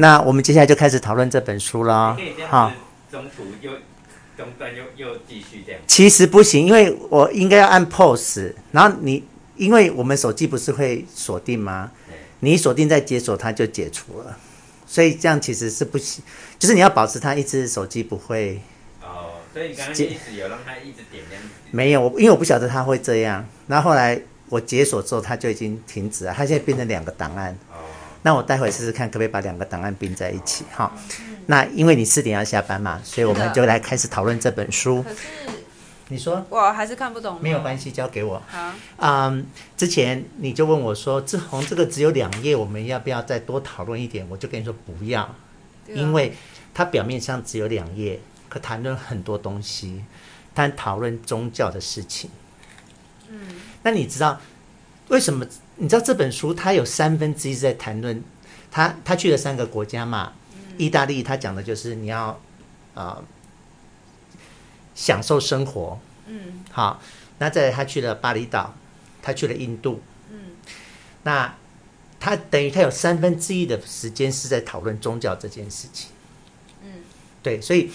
那我们接下来就开始讨论这本书了。好，中途又中断又又继续这样。其实不行，因为我应该要按 pause，然后你因为我们手机不是会锁定吗？你锁定再解锁它就解除了，所以这样其实是不行，就是你要保持它一直手机不会。哦，所以你刚刚一直有让它一直点亮。没有，因为我不晓得它会这样，然后后来我解锁之后它就已经停止了，它现在变成两个档案。那我待会试试看，可不可以把两个档案并在一起？哈，那因为你四点要下班嘛，所以我们就来开始讨论这本书。可是，你说我还是看不懂。没有关系，交给我。好，嗯，之前你就问我说，志宏这个只有两页，我们要不要再多讨论一点？我就跟你说不要，因为它表面上只有两页，可谈论很多东西，但讨论宗教的事情。嗯，那你知道为什么？你知道这本书，它有三分之一是在谈论他他去了三个国家嘛？意大利，他讲的就是你要啊、呃、享受生活。嗯，好，那再来他去了巴厘岛，他去了印度。嗯，那他等于他有三分之一的时间是在讨论宗教这件事情。嗯，对，所以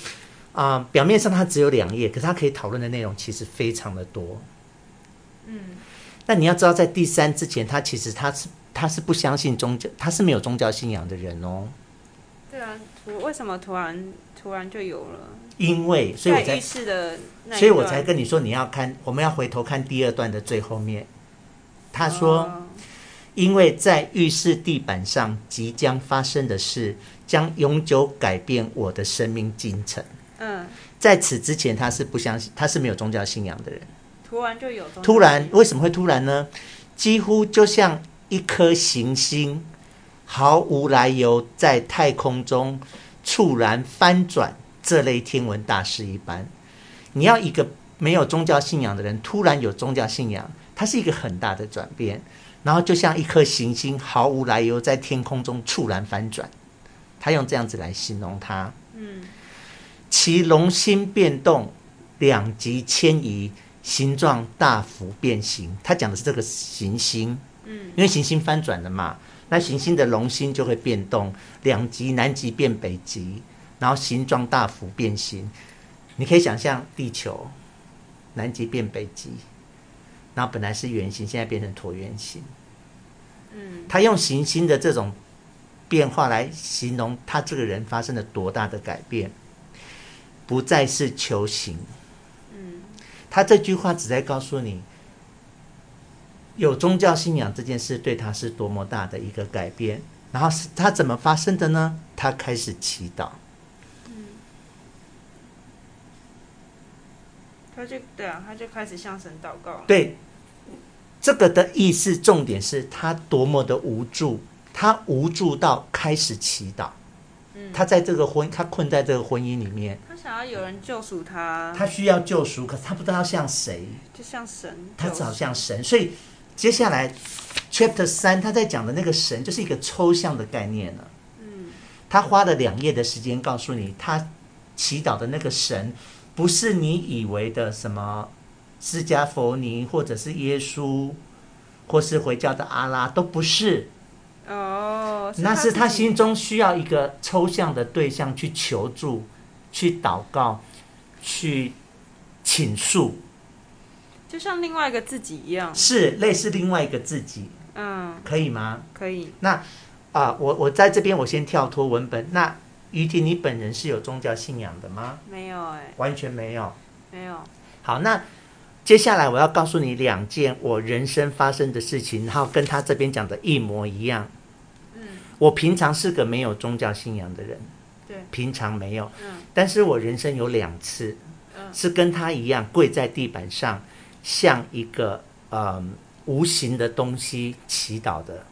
啊、呃，表面上他只有两页，可是他可以讨论的内容其实非常的多。嗯。那你要知道，在第三之前，他其实他是他是不相信宗教，他是没有宗教信仰的人哦。对啊，我为什么突然突然就有了？因为所以我才，所以我才跟你说，你要看，我们要回头看第二段的最后面。他说，哦、因为在浴室地板上即将发生的事，将永久改变我的生命进程。嗯，在此之前，他是不相信，他是没有宗教信仰的人。突然就有，突然为什么会突然呢？几乎就像一颗行星毫无来由在太空中猝然翻转这类天文大事一般。你要一个没有宗教信仰的人突然有宗教信仰，它是一个很大的转变。然后就像一颗行星毫无来由在天空中猝然翻转，他用这样子来形容它。嗯，其龙心变动，两极迁移。形状大幅变形，他讲的是这个行星，嗯，因为行星翻转了嘛，那行星的龙心就会变动，两极南极变北极，然后形状大幅变形。你可以想象地球南极变北极，然后本来是圆形，现在变成椭圆形。嗯，他用行星的这种变化来形容他这个人发生了多大的改变，不再是球形。他这句话只在告诉你，有宗教信仰这件事对他是多么大的一个改变。然后是他怎么发生的呢？他开始祈祷。嗯，他就对啊，他就开始向神祷告。对，这个的意思重点是他多么的无助，他无助到开始祈祷。嗯，他在这个婚，他困在这个婚姻里面。他想要有人救赎他，他需要救赎，可是他不知道要向谁，就像神，他只好像神。所以接下来 Chapter 三他在讲的那个神，就是一个抽象的概念了。嗯，他花了两页的时间告诉你，他祈祷的那个神，不是你以为的什么释迦佛尼，或者是耶稣，或是回教的阿拉，都不是。哦，是那是他心中需要一个抽象的对象去求助。去祷告，去倾诉，就像另外一个自己一样，是类似另外一个自己。嗯，可以吗？可以。那啊、呃，我我在这边，我先跳脱文本。那于婷，你本人是有宗教信仰的吗？没有哎、欸，完全没有，没有。好，那接下来我要告诉你两件我人生发生的事情，然后跟他这边讲的一模一样。嗯，我平常是个没有宗教信仰的人。对，平常没有，嗯，但是我人生有两次，嗯，是跟他一样跪在地板上，像一个嗯无形的东西祈祷的，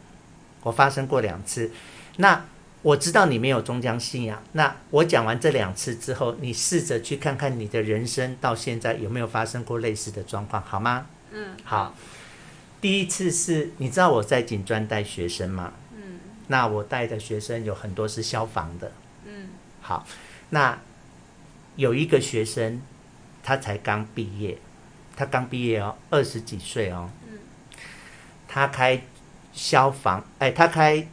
我发生过两次。那我知道你没有宗教信仰，那我讲完这两次之后，你试着去看看你的人生到现在有没有发生过类似的状况，好吗？嗯，好。第一次是你知道我在警专带学生吗？嗯，那我带的学生有很多是消防的。嗯好，那有一个学生，他才刚毕业，他刚毕业哦，二十几岁哦。嗯。他开消防，哎，他开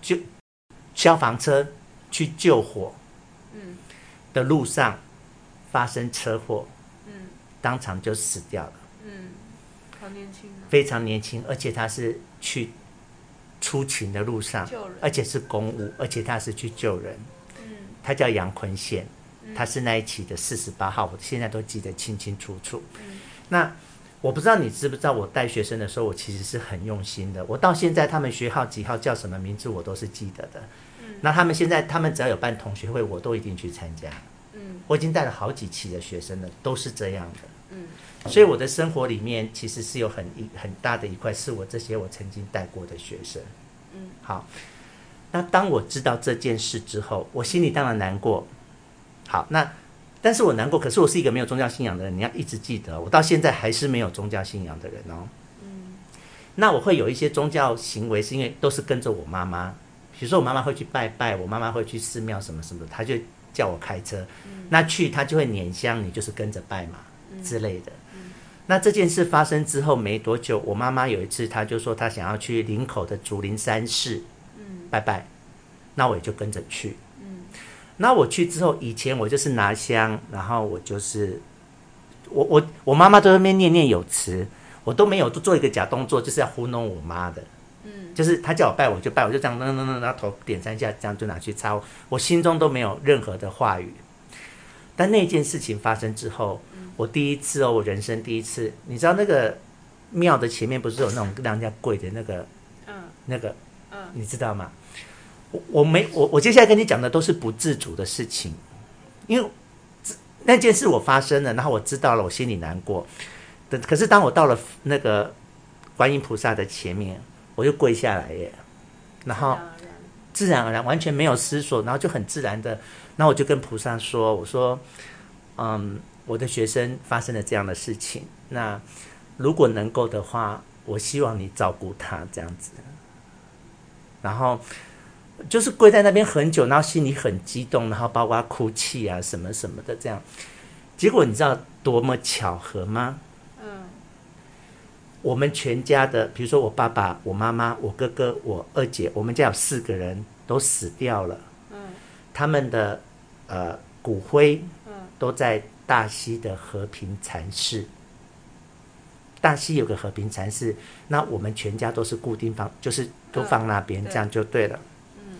救消防车去救火，嗯的路上发生车祸，嗯当场就死掉了，嗯，好年轻啊，非常年轻，而且他是去出勤的路上，而且是公务，而且他是去救人。嗯他叫杨坤宪，嗯他是那一期的四十八号，我现在都记得清清楚楚。嗯那我不知道你知不知道，我带学生的时候，我其实是很用心的。我到现在他们学号几号叫什么名字，我都是记得的。嗯那他们现在他们只要有办同学会，我都一定去参加。嗯我已经带了好几期的学生了，都是这样的。嗯所以我的生活里面其实是有很一很大的一块，是我这些我曾经带过的学生。嗯好，那当我知道这件事之后，我心里当然难过。好，那但是我难过，可是我是一个没有宗教信仰的人，你要一直记得，我到现在还是没有宗教信仰的人哦。嗯那我会有一些宗教行为，是因为都是跟着我妈妈。比如说，我妈妈会去拜拜，我妈妈会去寺庙什么什么的，她就叫我开车。那去她就会拈香，你就是跟着拜嘛之类的。那这件事发生之后没多久，我妈妈有一次，她就说她想要去林口的竹林山寺嗯拜拜，那我也就跟着去。嗯那我去之后，以前我就是拿香，然后我就是我我我妈妈都在那边念念有词，我都没有做一个假动作，就是要糊弄我妈的。嗯就是她叫我拜我就拜，我就这样噔噔噔噔，然后头点三下，这样就拿去擦，我心中都没有任何的话语。但那件事情发生之后，我第一次哦，我人生第一次，你知道那个庙的前面不是有那种让人家跪的那个嗯那个，嗯你知道吗？我我没我我接下来跟你讲的都是不自主的事情，因为那件事我发生了，然后我知道了，我心里难过。等可是当我到了那个观音菩萨的前面，我就跪下来耶，然后自然而然完全没有思索，然后就很自然的，然后我就跟菩萨说：“我说，嗯，我的学生发生了这样的事情，那如果能够的话，我希望你照顾他这样子。”然后就是跪在那边很久，然后心里很激动，然后包括哭泣啊什么什么的这样。结果你知道多么巧合吗？嗯我们全家的，比如说我爸爸、我妈妈、我哥哥、我二姐，我们家有四个人都死掉了。嗯他们的呃骨灰嗯都在大溪的和平禅寺。大溪有个和平禅寺，那我们全家都是固定放，就是都放那边，嗯这样就对了。嗯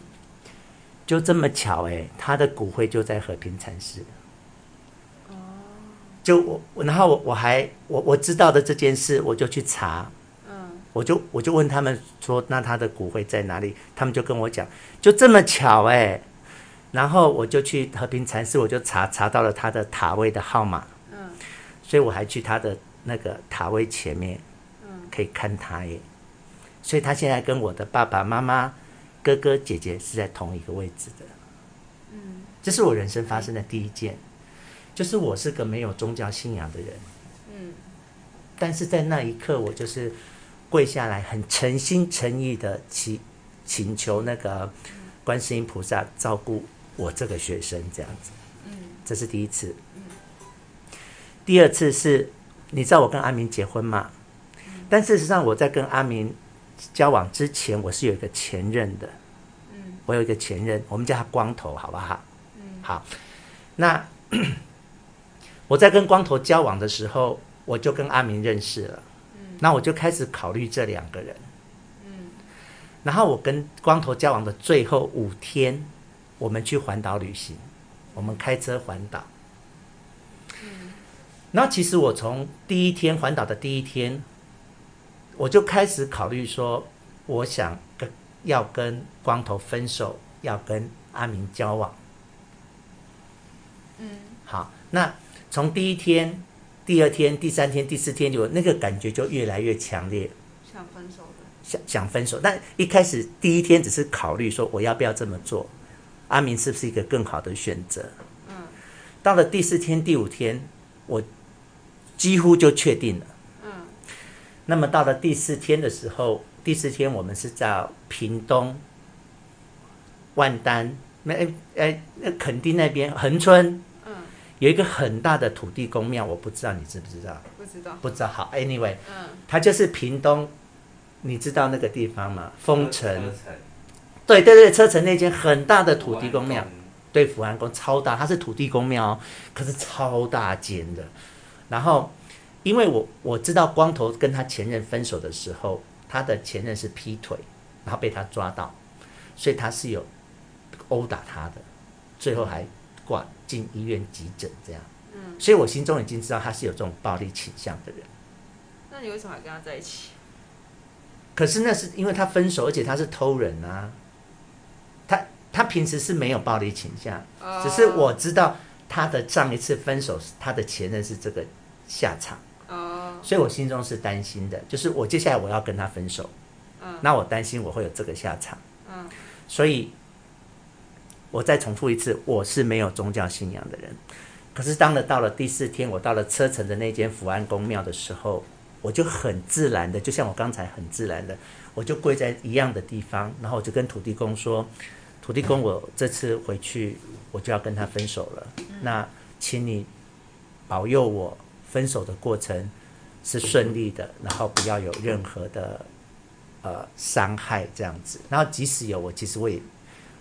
就这么巧哎，他的骨灰就在和平禅寺。哦就我，我然后我我还我我知道的这件事，我就去查，嗯我就我就问他们说，那他的骨灰在哪里？他们就跟我讲，就这么巧哎。然后我就去和平禅寺，我就查查到了他的塔位的号码，嗯。所以我还去他的那个塔位前面嗯可以看他耶。所以他现在跟我的爸爸妈妈、哥哥姐姐是在同一个位置的。嗯。这是我人生发生的第一件，就是我是个没有宗教信仰的人，嗯。但是在那一刻，我就是跪下来，很诚心诚意的祈请求那个观世音菩萨照顾我这个学生，这样子。嗯这是第一次。第二次是，你知道我跟阿明结婚吗？但事实上，我在跟阿明交往之前，我是有一个前任的。嗯我有一个前任，我们叫他光头，好不好？嗯好，那 我在跟光头交往的时候，我就跟阿明认识了。嗯那我就开始考虑这两个人。嗯然后我跟光头交往的最后五天，我们去环岛旅行，我们开车环岛。嗯然后其实我从第一天环岛的第一天，我就开始考虑说，我想跟要跟光头分手，要跟阿明交往。嗯好，那从第一天、第二天、第三天、第四天，就那个感觉就越来越强烈，想分手的想想分手。但一开始第一天只是考虑说我要不要这么做，阿明是不是一个更好的选择？嗯到了第四天、第五天，我几乎就确定了。嗯那么到了第四天的时候，第四天我们是在屏东万丹那哎哎那垦丁那边恒春嗯有一个很大的土地公庙，我不知道你知不知道？不知道不知道。好，anyway，嗯它就是屏东，你知道那个地方吗？丰城对对对，车城那间很大的土地公庙，对，福安宫超大，它是土地公庙，哦可是超大间的。然后，因为我我知道光头跟他前任分手的时候，他的前任是劈腿，然后被他抓到，所以他是有殴打他的，最后还挂进医院急诊这样。嗯，所以我心中已经知道他是有这种暴力倾向的人。那你为什么还跟他在一起？可是那是因为他分手，而且他是偷人啊。他他平时是没有暴力倾向，只是我知道他的上一次分手，他的前任是这个下场。哦，所以我心中是担心的，就是我接下来我要跟他分手，嗯，那我担心我会有这个下场。嗯，所以，我再重复一次，我是没有宗教信仰的人。可是当了到了第四天，我到了车城的那间福安宫庙的时候，我就很自然的，就像我刚才很自然的，我就跪在一样的地方，然后我就跟土地公说：“土地公，我这次回去我就要跟他分手了，那请你保佑我分手的过程是顺利的，然后不要有任何的呃伤害这样子。然后即使有，我其实我也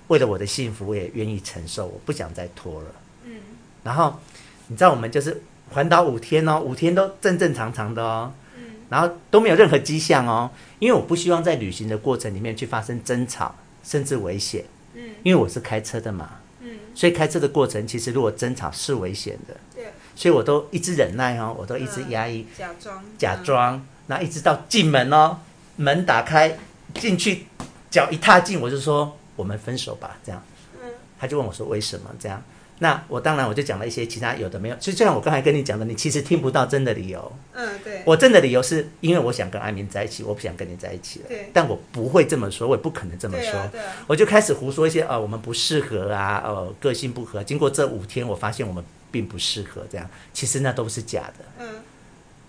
为了我的幸福，我也愿意承受，我不想再拖了。”嗯。然后，你知道我们就是环岛五天哦，五天都正正常常的哦，嗯，然后都没有任何迹象哦，因为我不希望在旅行的过程里面去发生争吵，甚至危险，嗯，因为我是开车的嘛，嗯，所以开车的过程其实如果争吵是危险的，对，所以我都一直忍耐哦，我都一直压抑，假装，假装，然后一直到进门哦，门打开进去，脚一踏进，我就说我们分手吧，这样，嗯，他就问我说为什么？这样。那我当然我就讲了一些其他有的没有，所以就像我刚才跟你讲的，你其实听不到真的理由。嗯，对。我真的理由是因为我想跟阿明在一起，我不想跟你在一起了。对。但我不会这么说，我也不可能这么说。对啊，对啊。我就开始胡说一些啊，我们不适合啊，哦，个性不合。经过这五天，我发现我们并不适合，这样其实那都是假的。嗯。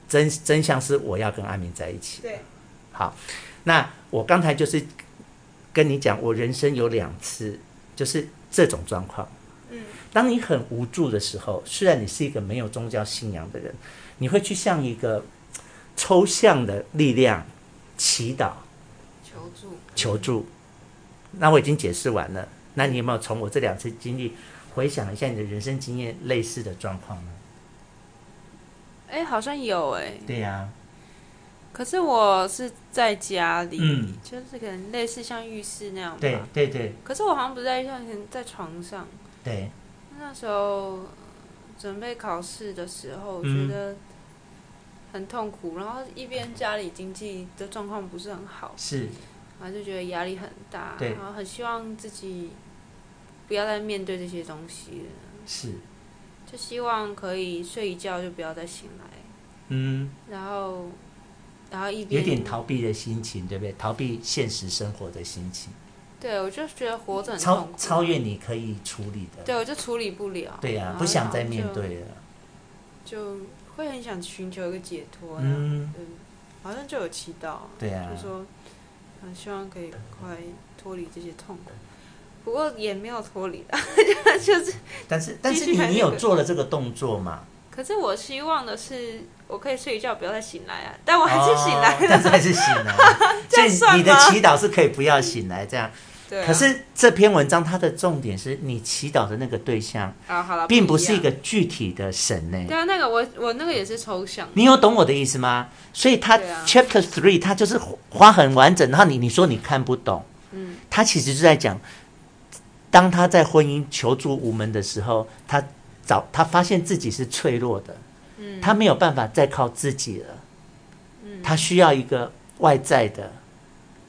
真真相是我要跟阿明在一起。对。好，那我刚才就是跟你讲，我人生有两次就是这种状况。当你很无助的时候，虽然你是一个没有宗教信仰的人，你会去向一个抽象的力量祈祷、求助、求助。那我已经解释完了。那你有没有从我这两次经历回想一下你的人生经验类似的状况呢？哎，好像有哎。对呀。可是我是在家里，嗯，就是可能类似像浴室那样。对对对。可是我好像不在像在床上。对。那时候准备考试的时候，觉得很痛苦，然后一边家里经济的状况不是很好，是，然后就觉得压力很大，然后很希望自己不要再面对这些东西了，是，就希望可以睡一觉就不要再醒来，嗯，然后，然后一边有点逃避的心情，对不对？逃避现实生活的心情。对，我就觉得活着很超超越你可以处理的。对，我就处理不了。对呀、啊，不想再面对了。就会很想寻求一个解脱。嗯。对，好像就有祈祷。对呀、啊。就说，很希望可以快脱离这些痛苦。不过也没有脱离的，就是。但是但是你你有做了这个动作吗？可是我希望的是，我可以睡一觉，不要再醒来啊！但我还是醒来了。哦、但是还是醒来。这样算吗？你的祈祷是可以不要醒来这样。可是这篇文章它的重点是你祈祷的那个对象啊，好了，并不是一个具体的神呢。对啊，那个我我那个也是抽象。你有懂我的意思吗？所以他 Chapter Three 他就是花很完整，然后你你说你看不懂，嗯，他其实是在讲，当他在婚姻求助无门的时候，他找他发现自己是脆弱的，嗯，他没有办法再靠自己了，嗯，他需要一个外在的，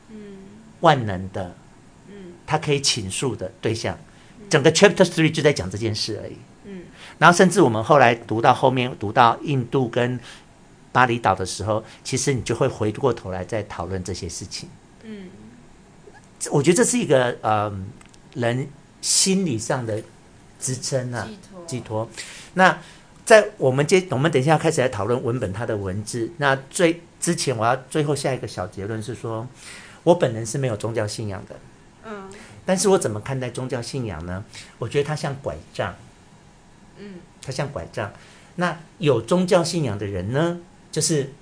嗯，万能的。他可以倾诉的对象，整个 Chapter Three 就在讲这件事而已。嗯，然后甚至我们后来读到后面，读到印度跟巴厘岛的时候，其实你就会回过头来再讨论这些事情。嗯，我觉得这是一个呃人心理上的支撑啊，寄托。寄托。那在我们接，我们等一下要开始来讨论文本它的文字。那最之前，我要最后下一个小结论是说，我本人是没有宗教信仰的。嗯，但是我怎么看待宗教信仰呢？我觉得它像拐杖，嗯，它像拐杖。那有宗教信仰的人呢，就是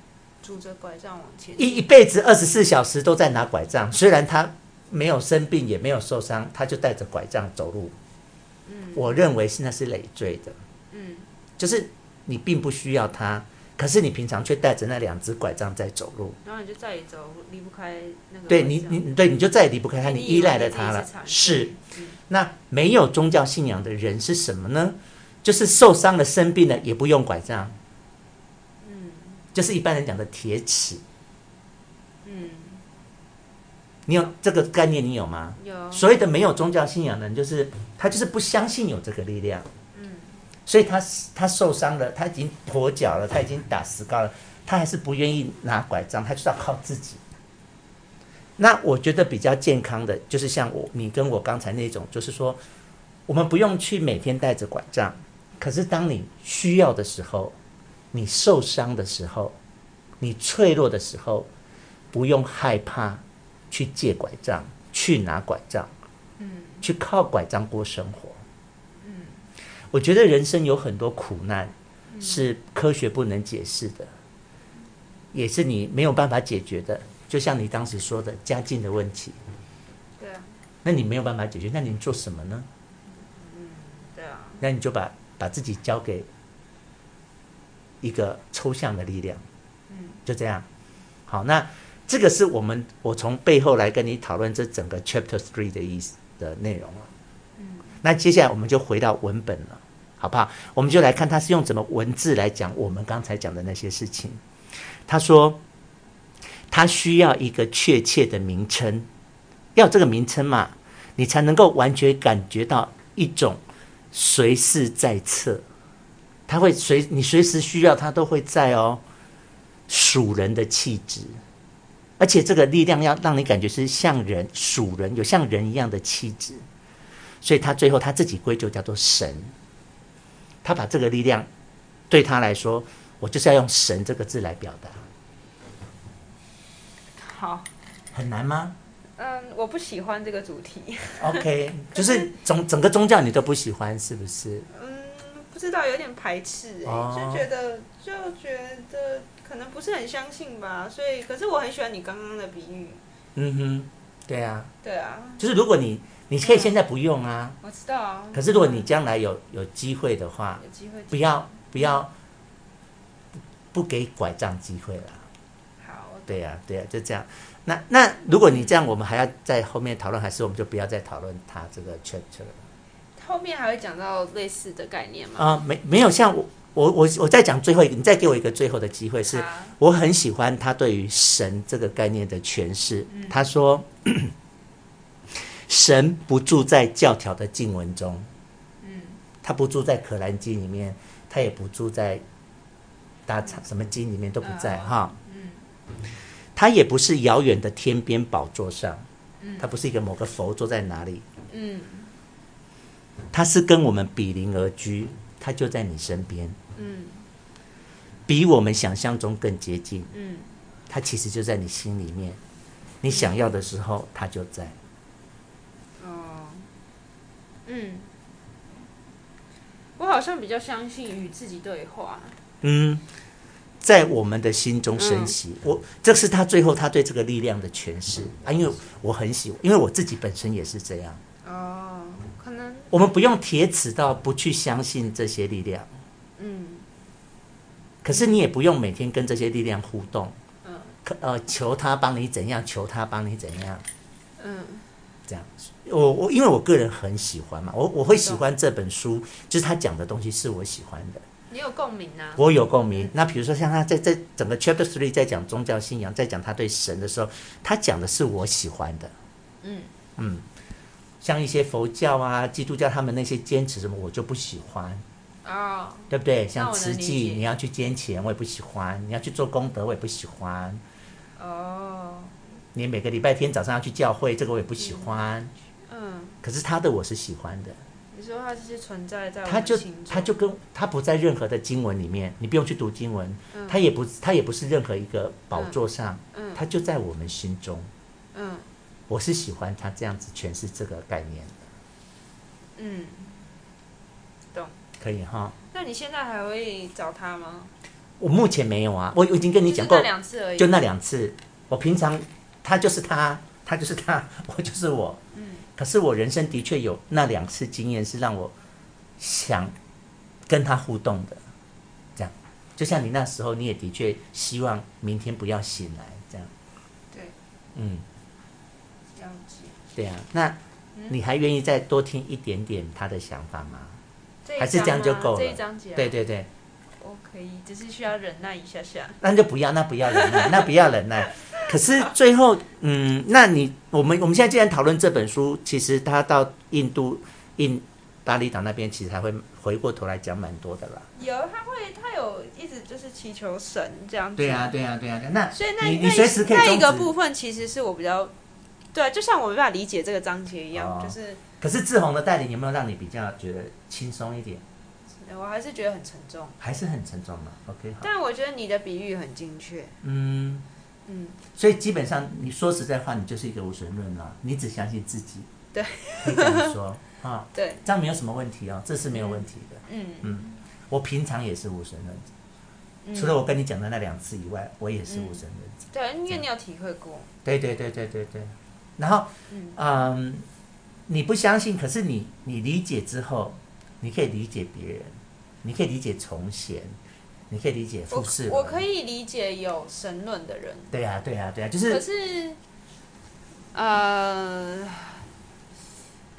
拄着拐杖往前，一一辈子二十四小时都在拿拐杖。虽然他没有生病也没有受伤，他就带着拐杖走路。嗯，我认为是那是累赘的。嗯，就是你并不需要他，可是你平常却带着那两只拐杖在走路，然后你就再也走离不开那个。对你，你对你就再也离不开他，你依赖了他了。是，那没有宗教信仰的人是什么呢？就是受伤了、生病了也不用拐杖。嗯，就是一般人讲的铁齿。嗯，你有这个概念？你有吗？有。所谓的没有宗教信仰的人，就是他就是不相信有这个力量。所以他他受伤了，他已经跛脚了，他已经打石膏了，他还是不愿意拿拐杖，他就是要靠自己。那我觉得比较健康的，就是像我你跟我刚才那种，就是说，我们不用去每天带着拐杖。可是，当你需要的时候，你受伤的时候，你脆弱的时候，不用害怕去借拐杖，去拿拐杖，嗯，去靠拐杖过生活，我觉得人生有很多苦难是科学不能解释的，也是你没有办法解决的。就像你当时说的家境的问题，对啊，那你没有办法解决，那你做什么呢？嗯，对啊，那你就把。把自己交给一个抽象的力量，嗯，就这样。好，那这个是我们我从背后来跟你讨论这整个 Chapter Three 的意思的内容了。那接下来我们就回到文本了，好不好？我们就来看他是用怎么文字来讲我们刚才讲的那些事情。他说，他需要一个确切的名称，要这个名称嘛，你才能够完全感觉到一种。随时在侧，他会随你随时需要，他都会在哦。属人的气质，而且这个力量要让你感觉是像人属人，有像人一样的气质，所以他最后他自己归咎叫做神。他把这个力量对他来说，我就是要用神这个字来表达。好，很难吗？嗯，我不喜欢这个主题。OK，就是整整个宗教你都不喜欢，是不是？嗯，不知道，有点排斥，哎、oh.，就觉得就觉得可能不是很相信吧。所以，可是我很喜欢你刚刚的比喻。嗯哼，对啊，对啊，就是如果你你可以现在不用啊，我知道啊。可是如果你将来有有机会的话，有机会，不要不要不给拐杖机会了。好，对呀、啊、对呀、啊，就这样。那那如果你这样，我们还要在后面讨论，还是我们就不要再讨论他这个 chapter 了？后面还会讲到类似的概念吗？啊、呃，没没有，像我我我我再讲最后一个，你再给我一个最后的机会，是我很喜欢他对于神这个概念的诠释。嗯、他说，神不住在教条的经文中，嗯，他不住在可兰经里面，他也不住在大长什么经里面都不在哈，嗯。他也不是遥远的天边宝座上，他不是一个某个佛坐在哪里，嗯，他是跟我们比邻而居，他就在你身边，嗯，比我们想象中更接近，嗯，他其实就在你心里面，你想要的时候他就在，哦，嗯，我好像比较相信与自己对话，嗯。在我们的心中升起，嗯、我这是他最后他对这个力量的诠释啊，因为我很喜欢，因为我自己本身也是这样。哦，可能我们不用铁齿到不去相信这些力量。嗯。可是你也不用每天跟这些力量互动。嗯。可呃，求他帮你怎样，求他帮你怎样。嗯。这样，我我因为我个人很喜欢嘛，我我会喜欢这本书，就是他讲的东西是我喜欢的。你有共鸣啊？我有共鸣。那比如说，像他在在整个 Chapter Three 在讲宗教信仰，在讲他对神的时候，他讲的是我喜欢的。嗯嗯，像一些佛教啊、基督教，他们那些坚持什么，我就不喜欢。哦，对不对？像慈济，你要去捐钱，我也不喜欢；你要去做功德，我也不喜欢。哦，你每个礼拜天早上要去教会，这个我也不喜欢。嗯，可是他的我是喜欢的。你说他这些存在在，他就他就跟他不在任何的经文里面，你不用去读经文，嗯、他也不他也不是任何一个宝座上，嗯，他就在我们心中，嗯，我是喜欢他这样子诠释这个概念的，嗯，懂，可以哈。那你现在还会找他吗？我目前没有啊，我我已经跟你讲过那两次而已，就那两次。我平常他就是他，他就是他，我就是我。嗯。可是我人生的确有那两次经验，是让我想跟他互动的。这样，就像你那时候，你也的确希望明天不要醒来，这样。对。嗯。了解。对啊，那你还愿意再多听一点点他的想法吗？还是这样就够了？这一章节。对对对。我可以，只是需要忍耐一下下。那就不要，那不要忍耐，那不要忍耐。可是最后，嗯，那你我们我们现在既然讨论这本书，其实他到印度印巴厘岛那边，其实还会回过头来讲蛮多的啦。有，他会，他有一直就是祈求神这样子。对啊，对啊，对啊。那所以那你你随时可以那一个部分，其实是我比较对，就像我没办法理解这个章节一样，哦、就是。可是志宏的带领有没有让你比较觉得轻松一点？我还是觉得很沉重，还是很沉重嘛。OK，好。但我觉得你的比喻很精确。嗯嗯，所以基本上你说实在话，你就是一个无神论啊，你只相信自己。对，可以这样说 啊。对，这样没有什么问题哦，这是没有问题的。嗯嗯，我平常也是无神论者，除了我跟你讲的那两次以外，我也是无神论者。对，因为你有体会过。对对对对对对。然后，嗯，你不相信，可是你你理解之后，你可以理解别人。你可以理解从贤，你可以理解富士。我可以理解有神论的人。对呀、啊，对呀、啊，对呀、啊，就是。可是，呃，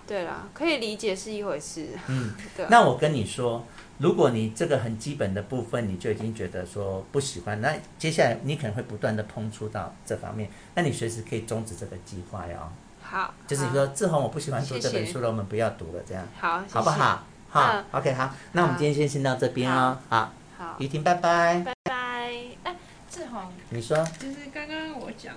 对啦，可以理解是一回事。嗯，对。那我跟你说，如果你这个很基本的部分你就已经觉得说不喜欢，那接下来你可能会不断的碰触到这方面，那你随时可以终止这个计划哟。好。就是你说志宏，我不喜欢读这本书了，我们不要读了，这样。好，好不好？好、嗯、，OK，好，那我们今天先先到这边哦。好，好，雨婷，拜拜，拜拜。哎，志宏，你说，就是刚刚我讲。